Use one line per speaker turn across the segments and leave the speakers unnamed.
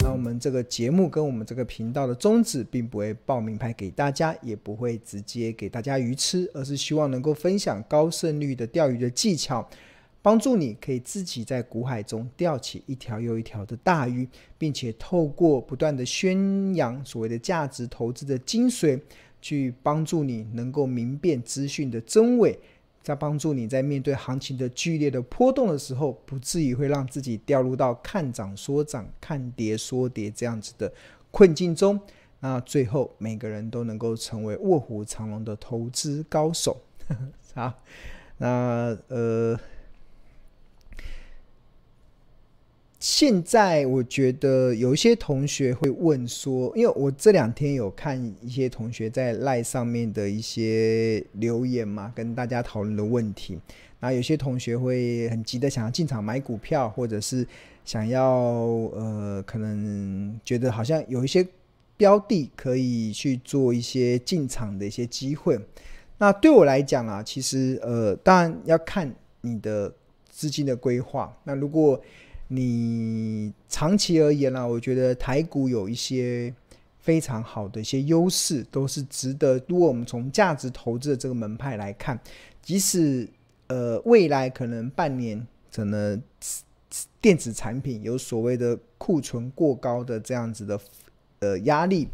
那我们这个节目跟我们这个频道的宗旨，并不会报名牌给大家，也不会直接给大家鱼吃，而是希望能够分享高胜率的钓鱼的技巧，帮助你可以自己在股海中钓起一条又一条的大鱼，并且透过不断的宣扬所谓的价值投资的精髓，去帮助你能够明辨资讯的真伪。在帮助你在面对行情的剧烈的波动的时候，不至于会让自己掉入到看涨说涨、看跌说跌这样子的困境中。那最后每个人都能够成为卧虎藏龙的投资高手。好，那呃。现在我觉得有一些同学会问说，因为我这两天有看一些同学在赖上面的一些留言嘛，跟大家讨论的问题。那有些同学会很急的想要进场买股票，或者是想要呃，可能觉得好像有一些标的可以去做一些进场的一些机会。那对我来讲啊，其实呃，当然要看你的资金的规划。那如果你长期而言呢、啊，我觉得台股有一些非常好的一些优势，都是值得。如果我们从价值投资的这个门派来看，即使呃未来可能半年可能电子产品有所谓的库存过高的这样子的呃压力，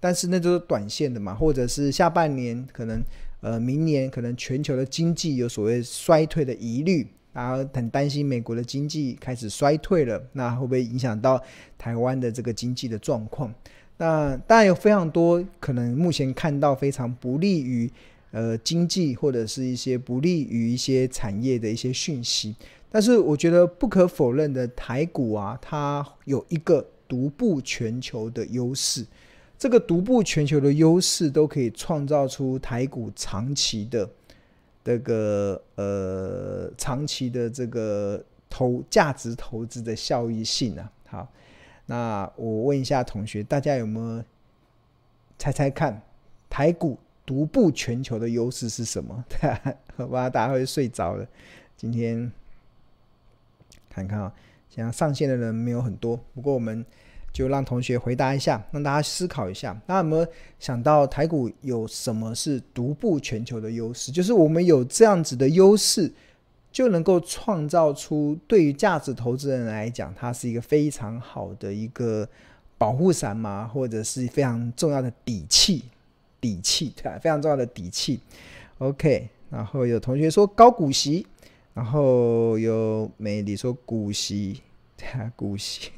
但是那就是短线的嘛，或者是下半年可能呃明年可能全球的经济有所谓衰退的疑虑。然后很担心美国的经济开始衰退了，那会不会影响到台湾的这个经济的状况？那当然有非常多可能，目前看到非常不利于呃经济或者是一些不利于一些产业的一些讯息。但是我觉得不可否认的，台股啊，它有一个独步全球的优势。这个独步全球的优势都可以创造出台股长期的。这个呃，长期的这个投价值投资的效益性啊，好，那我问一下同学，大家有没有猜猜看，台股独步全球的优势是什么？好吧，大家会睡着了。今天看看啊，现在上线的人没有很多，不过我们。就让同学回答一下，让大家思考一下。那有没有想到台股有什么是独步全球的优势？就是我们有这样子的优势，就能够创造出对于价值投资人来讲，它是一个非常好的一个保护伞嘛，或者是非常重要的底气，底气对吧？非常重要的底气。OK，然后有同学说高股息，然后有美丽说股息，对啊，股息。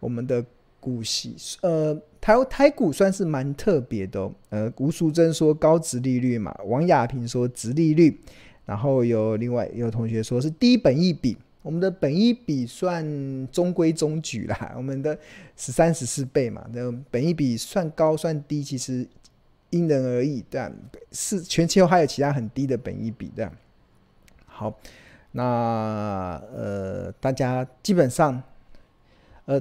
我们的股息，呃，台台股算是蛮特别的。呃，吴淑珍说高值利率嘛，王亚平说值利率，然后有另外有同学说是低本一比，我们的本一比算中规中矩啦，我们的十三十四倍嘛，那本一比算高算低，其实因人而异，但，是全球还有其他很低的本一比的。好，那呃，大家基本上。呃，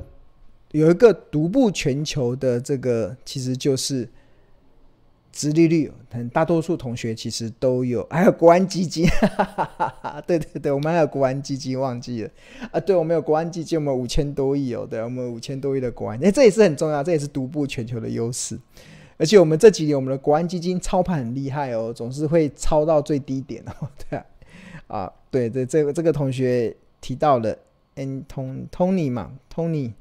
有一个独步全球的这个，其实就是殖利率，很大多数同学其实都有，还有国安基金，哈哈哈哈，对对对，我们还有国安基金，忘记了。啊，对，我们有国安基金，我们五千多亿哦，对，我们五千多亿的国安，哎，这也是很重要，这也是独步全球的优势，而且我们这几年我们的国安基金操盘很厉害哦，总是会操到最低点哦，对啊，啊，对对，这个这个同学提到了。N Tony 嘛，Tony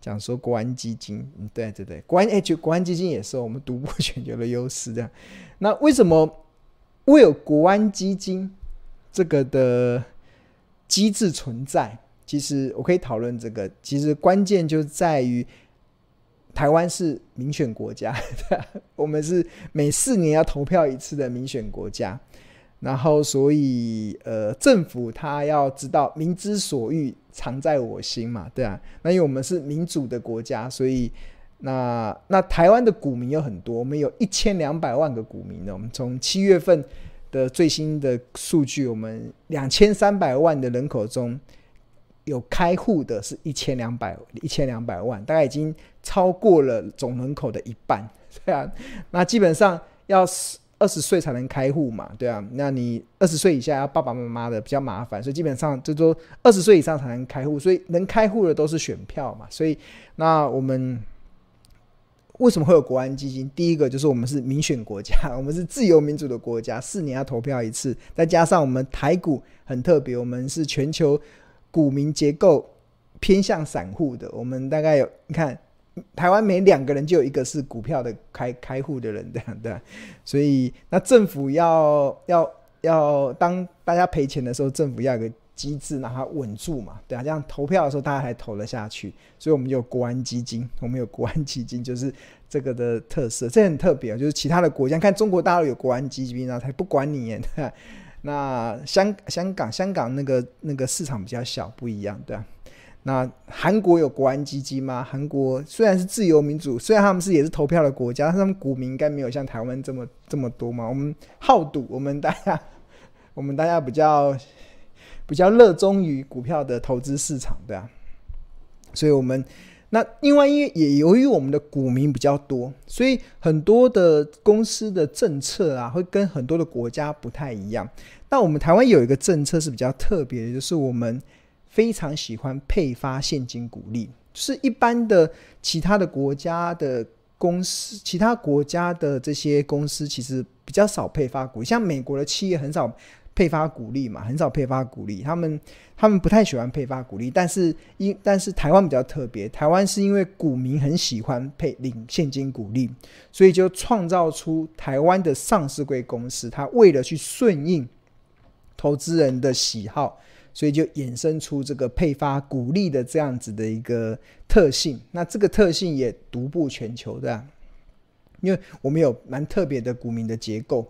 讲说国安基金，对对对，国安哎，就国安基金也是我们独步全球的优势，这样。那为什么会有国安基金这个的机制存在？其实我可以讨论这个，其实关键就在于台湾是民选国家，我们是每四年要投票一次的民选国家。然后，所以呃，政府他要知道民之所欲，常在我心嘛，对啊。那因为我们是民主的国家，所以那那台湾的股民有很多，我们有一千两百万个股民呢。我们从七月份的最新的数据，我们两千三百万的人口中有开户的是一千两百一千两百万，大概已经超过了总人口的一半，对啊。那基本上。要是二十岁才能开户嘛，对啊，那你二十岁以下要爸爸妈妈的比较麻烦，所以基本上就说二十岁以上才能开户，所以能开户的都是选票嘛，所以那我们为什么会有国安基金？第一个就是我们是民选国家，我们是自由民主的国家，四年要投票一次，再加上我们台股很特别，我们是全球股民结构偏向散户的，我们大概有你看。台湾每两个人就有一个是股票的开开户的人，这样对，所以那政府要要要当大家赔钱的时候，政府要有个机制让它稳住嘛，对啊，这样投票的时候大家才投得下去。所以我们有国安基金，我们有国安基金就是这个的特色，这很特别啊，就是其他的国家看中国大陆有国安基金啊，他不管你，对，那香香港香港那个那个市场比较小，不一样，对啊。那韩国有国安基金吗？韩国虽然是自由民主，虽然他们是也是投票的国家，但他们股民应该没有像台湾这么这么多嘛。我们好赌，我们大家我们大家比较比较热衷于股票的投资市场，对啊。所以我们那另外因为也由于我们的股民比较多，所以很多的公司的政策啊，会跟很多的国家不太一样。那我们台湾有一个政策是比较特别的，就是我们。非常喜欢配发现金股利，就是一般的其他的国家的公司，其他国家的这些公司其实比较少配发股利，像美国的企业很少配发股利嘛，很少配发股利，他们他们不太喜欢配发股利，但是因但是台湾比较特别，台湾是因为股民很喜欢配领现金股利，所以就创造出台湾的上市柜公司，它为了去顺应投资人的喜好。所以就衍生出这个配发股利的这样子的一个特性，那这个特性也独步全球的，因为我们有蛮特别的股民的结构。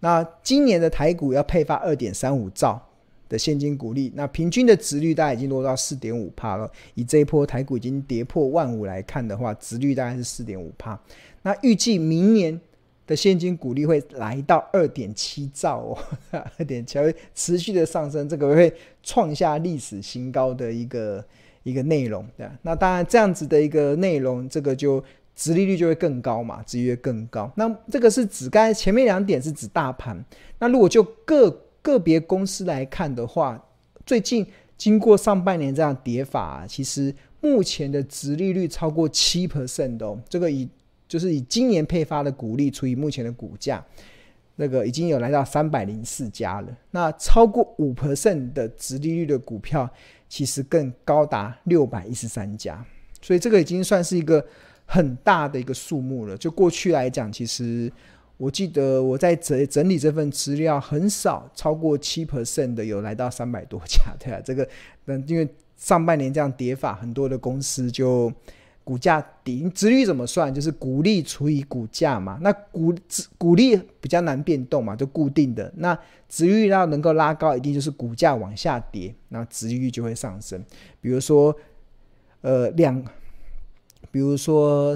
那今年的台股要配发二点三五兆的现金股利，那平均的值率大概已经落到四点五趴了。以这一波台股已经跌破万五来看的话，值率大概是四点五趴。那预计明年。的现金股利会来到二点七兆哦，二点七会持续的上升，这个会创下历史新高的一个一个内容。对，那当然这样子的一个内容，这个就殖利率就会更高嘛，殖利率更高。那这个是指刚才前面两点是指大盘，那如果就个个别公司来看的话，最近经过上半年这样跌法啊，其实目前的殖利率超过七 percent 哦，这个以。就是以今年配发的股利除以目前的股价，那个已经有来到三百零四家了。那超过五 percent 的殖利率的股票，其实更高达六百一十三家。所以这个已经算是一个很大的一个数目了。就过去来讲，其实我记得我在整整理这份资料，很少超过七 percent 的有来到三百多家，对啊，这个嗯，因为上半年这样跌法，很多的公司就。股价低，殖率怎么算？就是股利除以股价嘛。那股股利比较难变动嘛，就固定的。那殖利率要能够拉高，一定就是股价往下跌，那殖利率就会上升。比如说，呃，两，比如说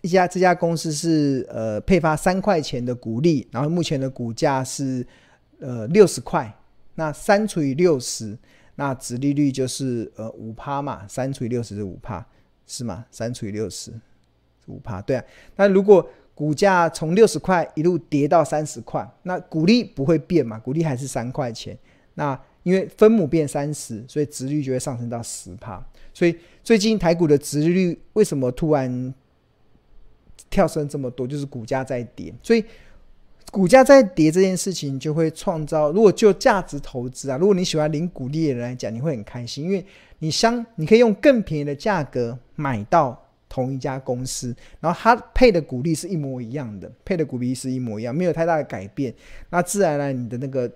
一家这家公司是呃配发三块钱的股利，然后目前的股价是呃六十块，那三除以六十，那殖利率就是呃五趴嘛，三除以六十是五趴。是吗？三除以六十，五趴。对啊，那如果股价从六十块一路跌到三十块，那股利不会变嘛？股利还是三块钱。那因为分母变三十，所以值率就会上升到十趴。所以最近台股的值率为什么突然跳升这么多？就是股价在跌。所以股价在跌这件事情就会创造，如果就价值投资啊，如果你喜欢领股利的人来讲，你会很开心，因为。你相，你可以用更便宜的价格买到同一家公司，然后它配的股利是一模一样的，配的股利是一模一样，没有太大的改变，那自然呢，你的那个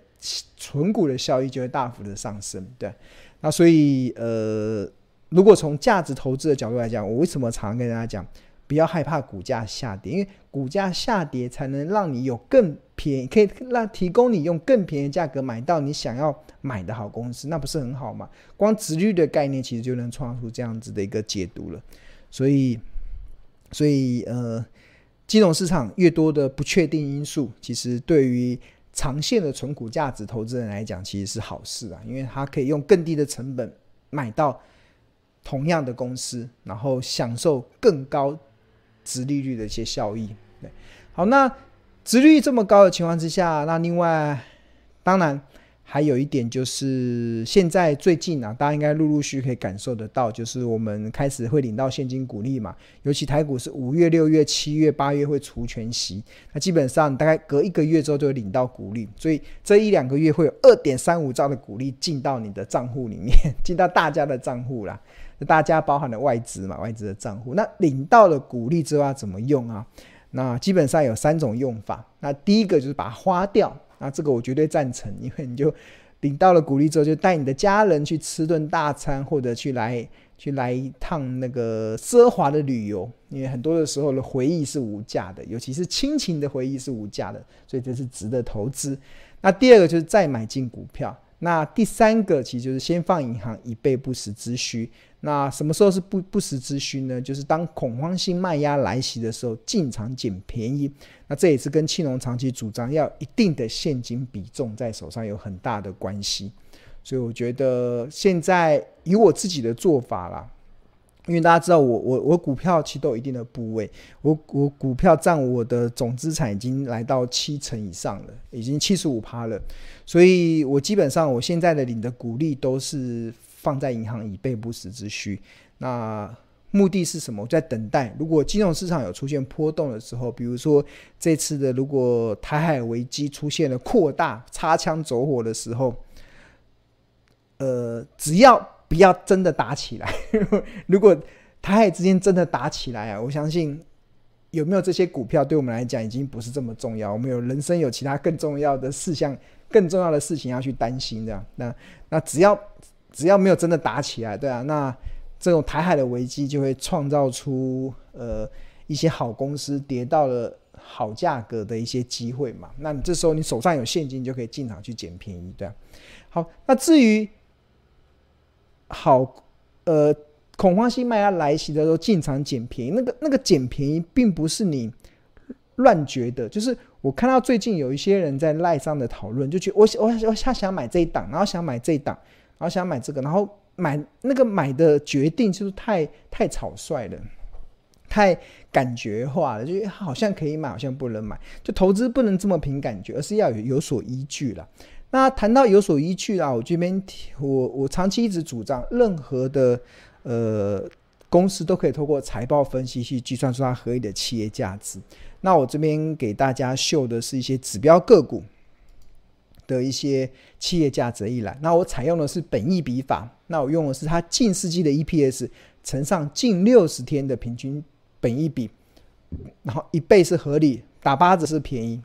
存股的效益就会大幅的上升，对。那所以，呃，如果从价值投资的角度来讲，我为什么常跟大家讲，不要害怕股价下跌，因为股价下跌才能让你有更便宜，可以让提供你用更便宜的价格买到你想要买的好公司，那不是很好吗？光直率的概念其实就能创出这样子的一个解读了。所以，所以呃，金融市场越多的不确定因素，其实对于长线的存股价值投资人来讲，其实是好事啊，因为他可以用更低的成本买到同样的公司，然后享受更高殖利率的一些效益。对，好，那殖利率这么高的情况之下，那另外当然。还有一点就是，现在最近啊，大家应该陆陆续续可以感受得到，就是我们开始会领到现金股利嘛。尤其台股是五月、六月、七月、八月会除权息，那基本上大概隔一个月之后就会领到股利，所以这一两个月会有二点三五兆的股利进到你的账户里面，进到大家的账户啦。大家包含了外资嘛，外资的账户。那领到了股利之后要怎么用啊？那基本上有三种用法。那第一个就是把它花掉。那这个我绝对赞成，因为你就领到了鼓励之后，就带你的家人去吃顿大餐，或者去来去来一趟那个奢华的旅游。因为很多的时候的回忆是无价的，尤其是亲情的回忆是无价的，所以这是值得投资。那第二个就是再买进股票。那第三个其实就是先放银行以备不时之需。那什么时候是不不时之需呢？就是当恐慌性卖压来袭的时候，进场捡便宜。那这也是跟庆隆长期主张要一定的现金比重在手上有很大的关系。所以我觉得现在以我自己的做法啦，因为大家知道我我我股票其实都有一定的部位，我我股票占我的总资产已经来到七成以上了，已经七十五趴了。所以我基本上我现在的领的股利都是放在银行以备不时之需。那目的是什么？我在等待，如果金融市场有出现波动的时候，比如说这次的如果台海危机出现了扩大、擦枪走火的时候，呃，只要不要真的打起来，如果台海之间真的打起来啊，我相信有没有这些股票对我们来讲已经不是这么重要，我们有人生有其他更重要的事项。更重要的事情要去担心，这样，那那只要只要没有真的打起来，对啊，那这种台海的危机就会创造出呃一些好公司跌到了好价格的一些机会嘛。那你这时候你手上有现金，就可以进场去捡便宜，对啊。好，那至于好呃恐慌性卖压来袭的时候进场捡便宜，那个那个捡便宜并不是你乱觉得，就是。我看到最近有一些人在赖上的讨论，就觉我我我他想买这一档，然后想买这一档，然后想买这个，然后买那个买的决定就是太太草率了，太感觉化了，就好像可以买，好像不能买。就投资不能这么凭感觉，而是要有有所依据了。那谈到有所依据啊，我这边我我长期一直主张，任何的呃公司都可以透过财报分析去计算出它合理的企业价值。那我这边给大家秀的是一些指标个股的一些企业价值一览。那我采用的是本益比法，那我用的是它近世纪的 EPS 乘上近六十天的平均本益比，然后一倍是合理，打八折是便宜，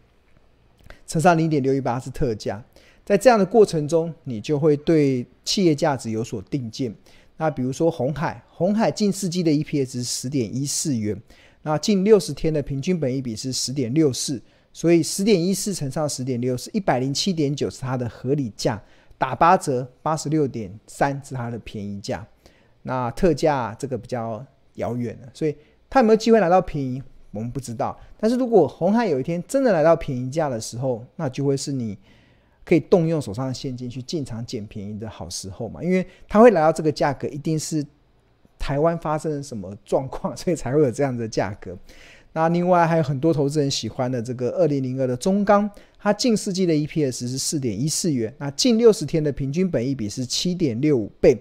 乘上零点六一八是特价。在这样的过程中，你就会对企业价值有所定见。那比如说红海，红海近世纪的 EPS 是十点一四元。那近六十天的平均本益比是十点六四，所以十点一四乘上十点六四，一百零七点九是它的合理价，打八折八十六点三是它的便宜价。那特价这个比较遥远了，所以它有没有机会来到便宜，我们不知道。但是如果红海有一天真的来到便宜价的时候，那就会是你可以动用手上的现金去进场捡便宜的好时候嘛，因为它会来到这个价格，一定是。台湾发生了什么状况，所以才会有这样的价格。那另外还有很多投资人喜欢的这个二零零二的中钢，它近世纪的 EPS 是四点一四元，那近六十天的平均本益比是七点六五倍，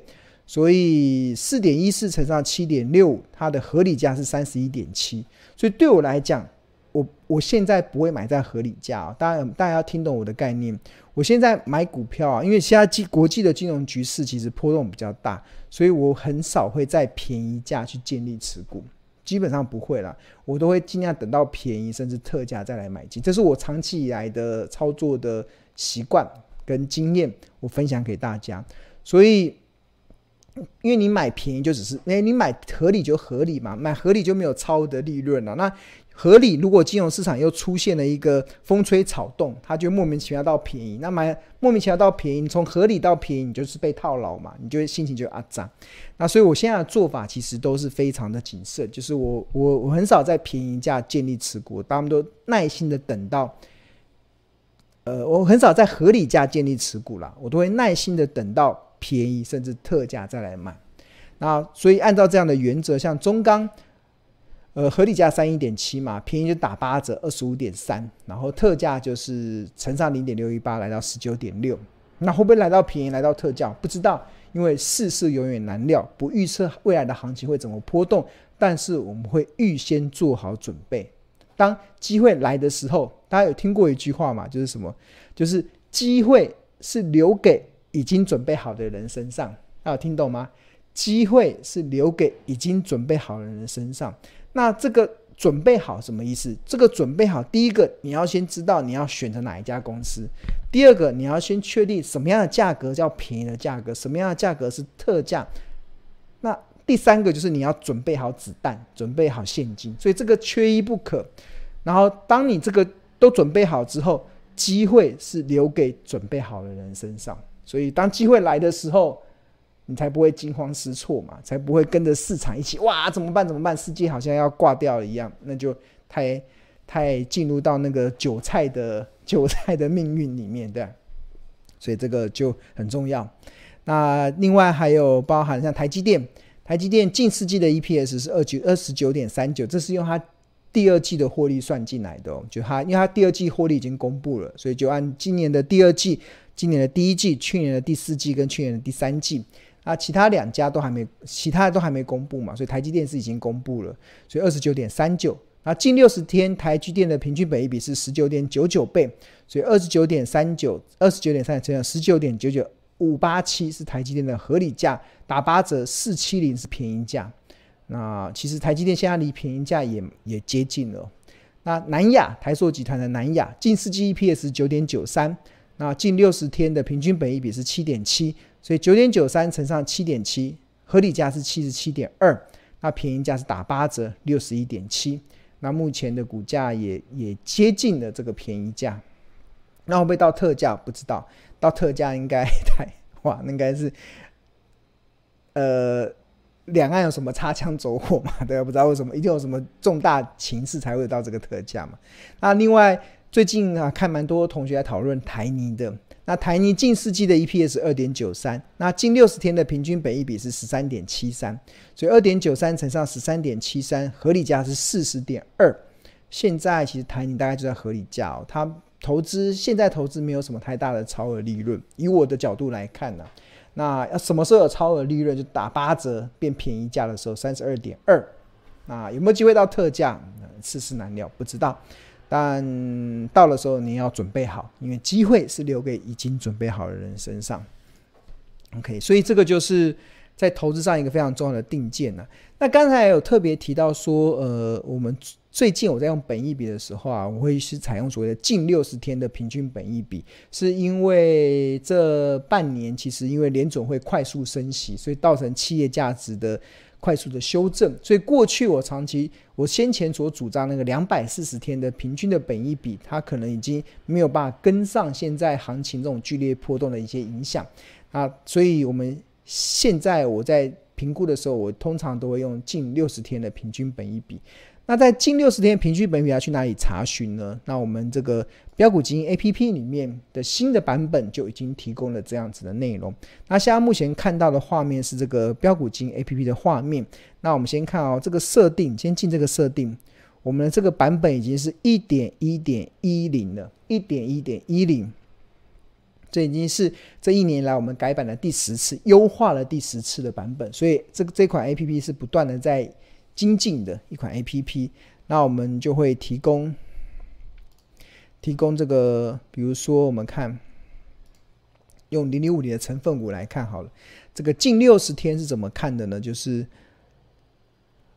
所以四点一四乘上七点六五，它的合理价是三十一点七。所以对我来讲，我我现在不会买在合理价啊。当然，大家要听懂我的概念。我现在买股票啊，因为现在国际的金融局势其实波动比较大，所以我很少会在便宜价去建立持股，基本上不会啦，我都会尽量等到便宜甚至特价再来买进，这是我长期以来的操作的习惯跟经验，我分享给大家。所以，因为你买便宜就只是，诶，你买合理就合理嘛，买合理就没有超额的利润了，那。合理，如果金融市场又出现了一个风吹草动，它就莫名其妙到便宜。那买莫名其妙到便宜，从合理到便宜，你就是被套牢嘛，你就会心情就阿涨。那所以我现在的做法其实都是非常的谨慎，就是我我我很少在便宜价建立持股，他们都耐心的等到，呃，我很少在合理价建立持股啦，我都会耐心的等到便宜甚至特价再来买。那所以按照这样的原则，像中钢。呃，合理价三一点七嘛，便宜就打八折，二十五点三，然后特价就是乘上零点六一八，来到十九点六。那会不会来到便宜，来到特价？不知道，因为世事永远难料，不预测未来的行情会怎么波动。但是我们会预先做好准备，当机会来的时候，大家有听过一句话吗？就是什么？就是机会是留给已经准备好的人身上。大家有听懂吗？机会是留给已经准备好的人身上。那这个准备好什么意思？这个准备好，第一个你要先知道你要选择哪一家公司；第二个你要先确定什么样的价格叫便宜的价格，什么样的价格是特价。那第三个就是你要准备好子弹，准备好现金，所以这个缺一不可。然后当你这个都准备好之后，机会是留给准备好的人身上。所以当机会来的时候，你才不会惊慌失措嘛，才不会跟着市场一起哇，怎么办？怎么办？世界好像要挂掉了一样，那就太太进入到那个韭菜的韭菜的命运里面，对。所以这个就很重要。那另外还有包含像台积电，台积电近四季的 EPS 是二九二十九点三九，这是用它第二季的获利算进来的哦。就它，因为它第二季获利已经公布了，所以就按今年的第二季、今年的第一季、去年的第四季跟去年的第三季。啊，其他两家都还没，其他都还没公布嘛，所以台积电是已经公布了，所以二十九点三九。那近六十天台积电的平均本益比是十九点九九倍，所以二十九点三九，二十九点三九乘以十九点九九五八七是台积电的合理价，打八折四七零是便宜价。那其实台积电现在离便宜价也也接近了。那南亚台塑集团的南亚近四季 EPS 九点九三，那近六十天的平均本益比是七点七。所以九点九三乘上七点七，合理价是七十七点二，那便宜价是打八折六十一点七，那目前的股价也也接近了这个便宜价，那会不会到特价？不知道，到特价应该太哇，那应该是呃，两岸有什么擦枪走火嘛？对，不知道为什么，一定有什么重大情势才会到这个特价嘛？那另外最近啊，看蛮多同学在讨论台泥的。那台泥近四季的 EPS 二点九三，那近六十天的平均本益比是十三点七三，所以二点九三乘上十三点七三，合理价是四十点二。现在其实台泥大概就在合理价哦，它投资现在投资没有什么太大的超额利润。以我的角度来看呢、那要什么时候有超额利润？就打八折变便宜价的时候，三十二点二。那有没有机会到特价？世事难料，不知道。但到的时候你要准备好，因为机会是留给已经准备好的人身上。OK，所以这个就是在投资上一个非常重要的定见呢、那刚才有特别提到说，呃，我们最近我在用本益比的时候啊，我会是采用所谓的近六十天的平均本益比，是因为这半年其实因为联准会快速升息，所以造成企业价值的。快速的修正，所以过去我长期我先前所主张那个两百四十天的平均的本益比，它可能已经没有办法跟上现在行情这种剧烈波动的一些影响啊，所以我们现在我在评估的时候，我通常都会用近六十天的平均本益比。那在近六十天平均本益比要去哪里查询呢？那我们这个标股基金 APP 里面的新的版本就已经提供了这样子的内容。那现在目前看到的画面是这个标股基金 APP 的画面。那我们先看哦，这个设定，先进这个设定，我们的这个版本已经是一点一点一零了，一点一点一零，这已经是这一年来我们改版的第十次，优化了第十次的版本。所以这个这款 APP 是不断的在。精进的一款 APP，那我们就会提供提供这个，比如说我们看用零零五零的成分股来看好了，这个近六十天是怎么看的呢？就是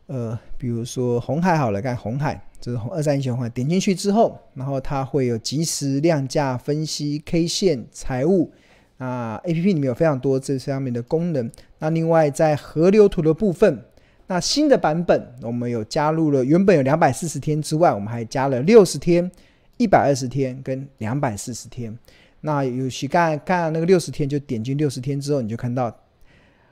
呃，比如说红海好了，看红海，这是红二三一红海，点进去之后，然后它会有即时量价分析、K 线、财务啊，APP 里面有非常多这上面的功能。那另外在河流图的部分。那新的版本，我们有加入了原本有两百四十天之外，我们还加了六十天、一百二十天跟两百四十天。那有些看看那个六十天，就点进六十天之后，你就看到，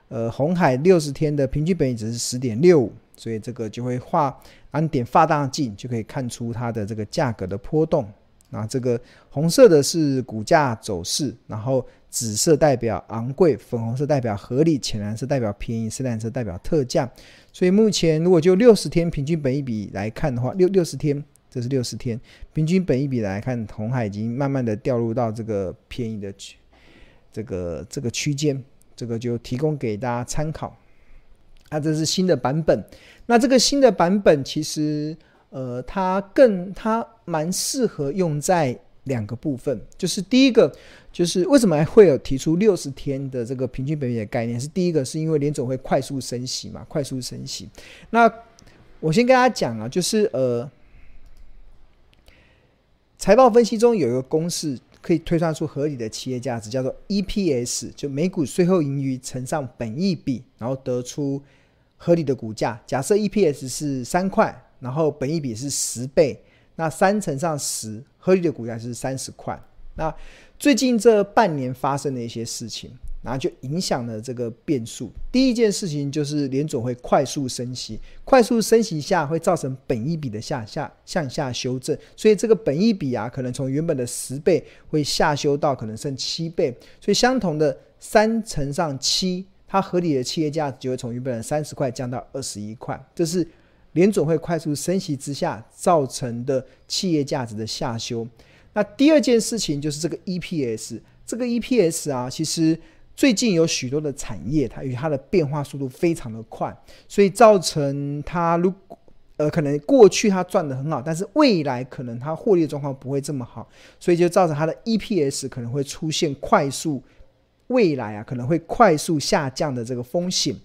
呃，红海六十天的平均本益值是十点六五，所以这个就会画，按点放大镜就可以看出它的这个价格的波动。那这个红色的是股价走势，然后紫色代表昂贵，粉红色代表合理，浅蓝色代表便宜，深蓝色代表特价。所以目前如果就六十天平均本益比来看的话，六六十天，这是六十天平均本益比来看，红海已经慢慢的掉入到这个便宜的区，这个这个区间，这个就提供给大家参考。那、啊、这是新的版本，那这个新的版本其实，呃，它更它蛮适合用在两个部分，就是第一个。就是为什么会有提出六十天的这个平均本益的概念？是第一个，是因为联总会快速升息嘛，快速升息。那我先跟大家讲啊，就是呃，财报分析中有一个公式可以推算出合理的企业价值，叫做 EPS，就每股税后盈余乘上本益比，然后得出合理的股价。假设 EPS 是三块，然后本益比是十倍，那三乘上十，合理的股价是三十块。那最近这半年发生的一些事情，然后就影响了这个变数。第一件事情就是联总会快速升息，快速升息下会造成本益比的下下向下修正，所以这个本益比啊，可能从原本的十倍会下修到可能剩七倍。所以相同的三乘上七，它合理的企业价值就会从原本的三十块降到二十一块。这是联准会快速升息之下造成的企业价值的下修。那第二件事情就是这个 EPS，这个 EPS 啊，其实最近有许多的产业，它与它的变化速度非常的快，所以造成它如呃可能过去它赚得很好，但是未来可能它获利状况不会这么好，所以就造成它的 EPS 可能会出现快速未来啊可能会快速下降的这个风险。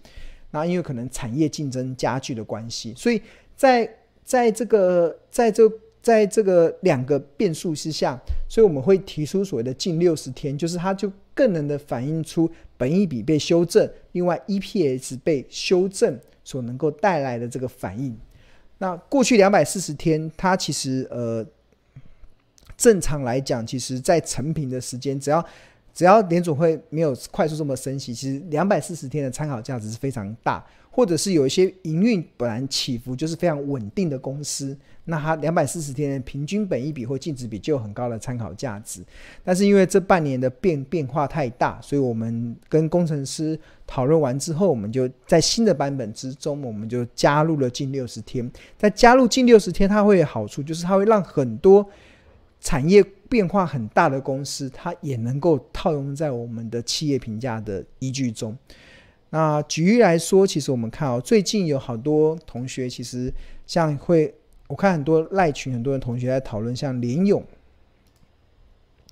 那因为可能产业竞争加剧的关系，所以在在这个在这。在这个两个变数之下，所以我们会提出所谓的近六十天，就是它就更能的反映出本益比被修正，另外 EPS 被修正所能够带来的这个反应。那过去两百四十天，它其实呃正常来讲，其实在成品的时间，只要只要联总会没有快速这么升息，其实两百四十天的参考价值是非常大。或者是有一些营运本来起伏就是非常稳定的公司，那它两百四十天的平均本益比或净值比就有很高的参考价值。但是因为这半年的变变化太大，所以我们跟工程师讨论完之后，我们就在新的版本之中，我们就加入了近六十天。在加入近六十天，它会有好处，就是它会让很多产业变化很大的公司，它也能够套用在我们的企业评价的依据中。那举例来说，其实我们看哦，最近有好多同学，其实像会，我看很多赖群，很多人同学在讨论，像联咏，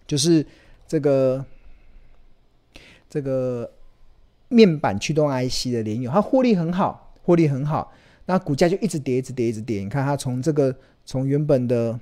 就是这个这个面板驱动 IC 的联咏，它获利很好，获利很好，那股价就一直跌，一直跌，一直跌。你看它从这个从原本的。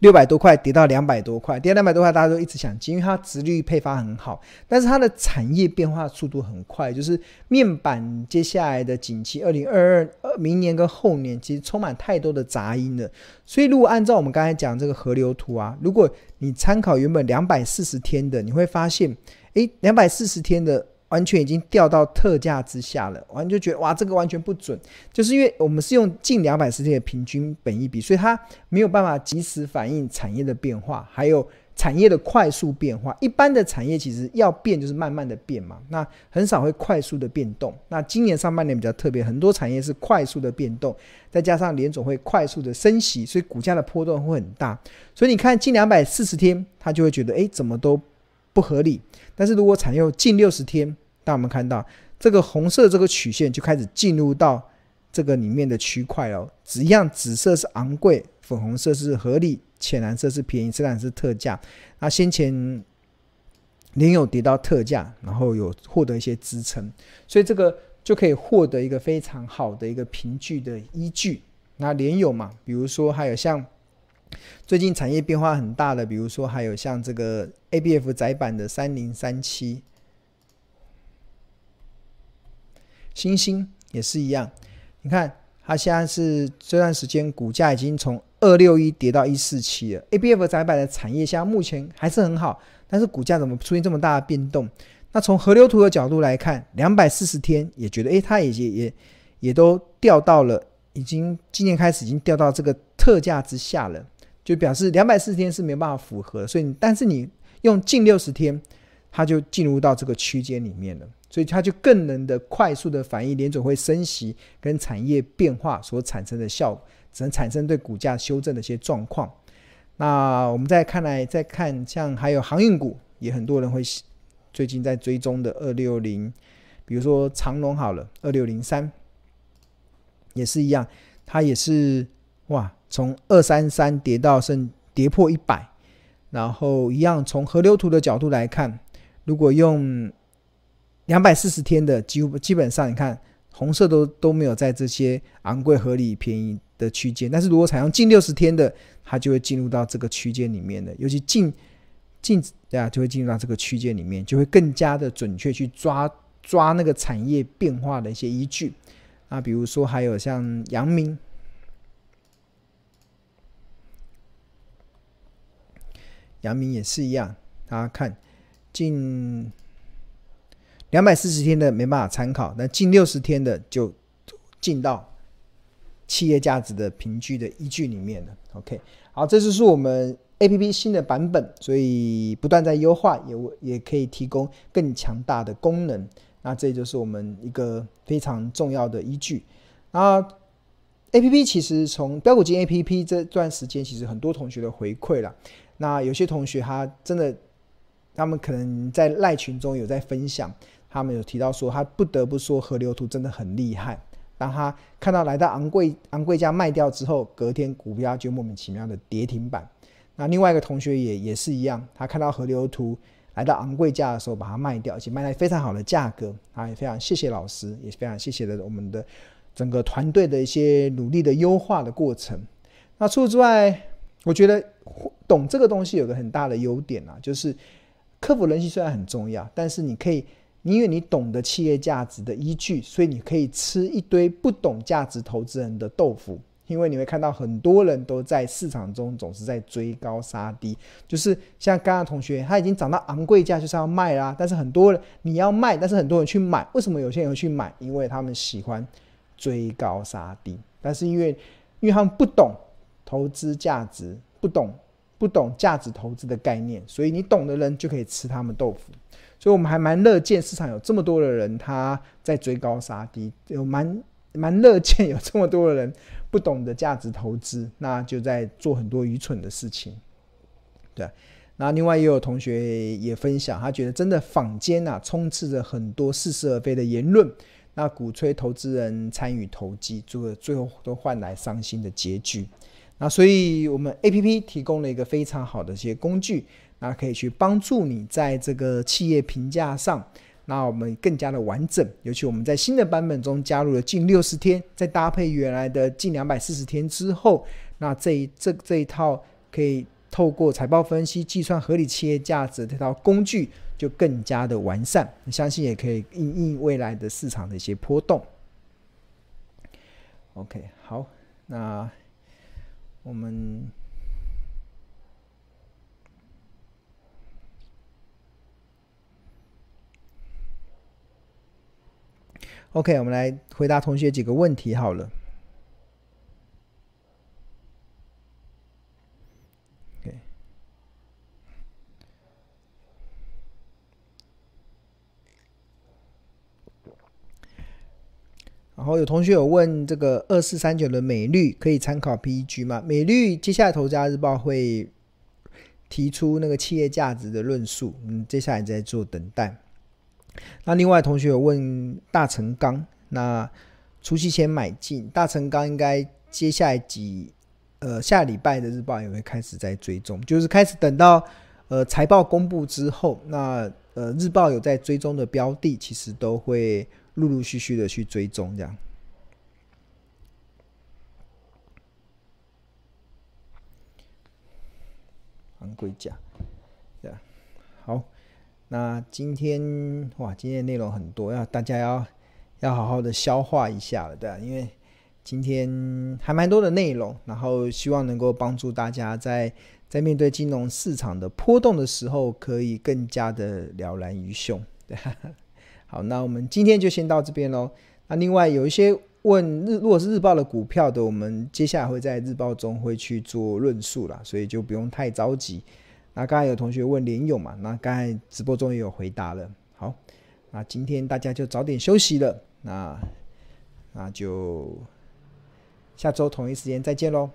六百多块跌到两百多块，跌到两百多块，大家都一直想进，因为它直率配发很好，但是它的产业变化速度很快，就是面板接下来的景气，二零二二明年跟后年其实充满太多的杂音了，所以如果按照我们刚才讲这个河流图啊，如果你参考原本两百四十天的，你会发现，诶，两百四十天的。完全已经掉到特价之下了，完就觉得哇，这个完全不准，就是因为我们是用近两百十天的平均本益比，所以它没有办法及时反映产业的变化，还有产业的快速变化。一般的产业其实要变就是慢慢的变嘛，那很少会快速的变动。那今年上半年比较特别，很多产业是快速的变动，再加上联总会快速的升息，所以股价的波动会很大。所以你看近两百四十天，他就会觉得哎，怎么都不合理。但是如果采用近六十天，当我们看到这个红色这个曲线就开始进入到这个里面的区块哦，只要，紫色是昂贵，粉红色是合理，浅蓝色是便宜，深蓝是特价。那先前联咏跌到特价，然后有获得一些支撑，所以这个就可以获得一个非常好的一个凭据的依据。那连友嘛，比如说还有像。最近产业变化很大的，比如说还有像这个 ABF 窄板的三零三七，星星也是一样。你看它现在是这段时间股价已经从二六一跌到一四七了。ABF 载板的产业现在目前还是很好，但是股价怎么出现这么大的变动？那从河流图的角度来看，两百四十天也觉得，诶，它也也也也都掉到了，已经今年开始已经掉到这个特价之下了。就表示两百四十天是没办法符合，所以但是你用近六十天，它就进入到这个区间里面了，所以它就更能的快速的反映联准会升息跟产业变化所产生的效果，只能产生对股价修正的一些状况。那我们再看来再看，像还有航运股，也很多人会最近在追踪的二六零，比如说长龙好了，二六零三也是一样，它也是哇，从二三三跌到剩跌破一百，然后一样从河流图的角度来看。如果用两百四十天的，几乎基本上你看红色都都没有在这些昂贵、合理、便宜的区间。但是如果采用近六十天的，它就会进入到这个区间里面的，尤其近近啊，就会进入到这个区间里面，就会更加的准确去抓抓那个产业变化的一些依据啊。比如说还有像阳明，阳明也是一样，大家看。近两百四十天的没办法参考，那近六十天的就进到企业价值的凭据的依据里面了。OK，好，这就是我们 APP 新的版本，所以不断在优化，也也可以提供更强大的功能。那这就是我们一个非常重要的依据。那 APP 其实从标股金 APP 这段时间，其实很多同学的回馈了。那有些同学他真的。他们可能在赖群中有在分享，他们有提到说，他不得不说河流图真的很厉害。当他看到来到昂贵昂贵价卖掉之后，隔天股票就莫名其妙的跌停板。那另外一个同学也也是一样，他看到河流图来到昂贵价的时候把它卖掉，而且卖在非常好的价格。啊，也非常谢谢老师，也非常谢谢的我们的整个团队的一些努力的优化的过程。那除此之外，我觉得懂这个东西有个很大的优点啊，就是。克服人性虽然很重要，但是你可以，因为你懂得企业价值的依据，所以你可以吃一堆不懂价值投资人的豆腐。因为你会看到很多人都在市场中总是在追高杀低，就是像刚刚同学，他已经涨到昂贵价就是要卖啦。但是很多人你要卖，但是很多人去买，为什么有些人会去买？因为他们喜欢追高杀低，但是因为因为他们不懂投资价值，不懂。不懂价值投资的概念，所以你懂的人就可以吃他们豆腐。所以我们还蛮乐见市场有这么多的人他在追高杀低，有蛮蛮乐见有这么多的人不懂得价值投资，那就在做很多愚蠢的事情。对，那另外也有同学也分享，他觉得真的坊间啊充斥着很多似是而非的言论，那鼓吹投资人参与投机，最后最后都换来伤心的结局。那所以，我们 APP 提供了一个非常好的一些工具，那可以去帮助你在这个企业评价上，那我们更加的完整。尤其我们在新的版本中加入了近六十天，再搭配原来的近两百四十天之后，那这一这这一套可以透过财报分析计算合理企业价值这套工具就更加的完善。相信也可以应应未来的市场的一些波动。OK，好，那。我们 OK，我们来回答同学几个问题好了。有同学有问这个二四三九的美绿可以参考 PEG 吗？美绿接下来《投资家日报》会提出那个企业价值的论述，嗯，接下来在做等待。那另外同学有问大成钢，那除夕前买进大成钢，应该接下来几呃下礼拜的日报也会开始在追踪，就是开始等到呃财报公布之后，那呃日报有在追踪的标的，其实都会。陆陆续续的去追踪，这样。昂贵价，对啊。好，那今天哇，今天内容很多，要大家要要好好的消化一下了，对啊，因为今天还蛮多的内容，然后希望能够帮助大家在在面对金融市场的波动的时候，可以更加的了然于胸，对啊。好，那我们今天就先到这边喽。那另外有一些问日，如果是日报的股票的，我们接下来会在日报中会去做论述啦，所以就不用太着急。那刚才有同学问联勇嘛，那刚才直播中也有回答了。好，那今天大家就早点休息了，那那就下周同一时间再见喽。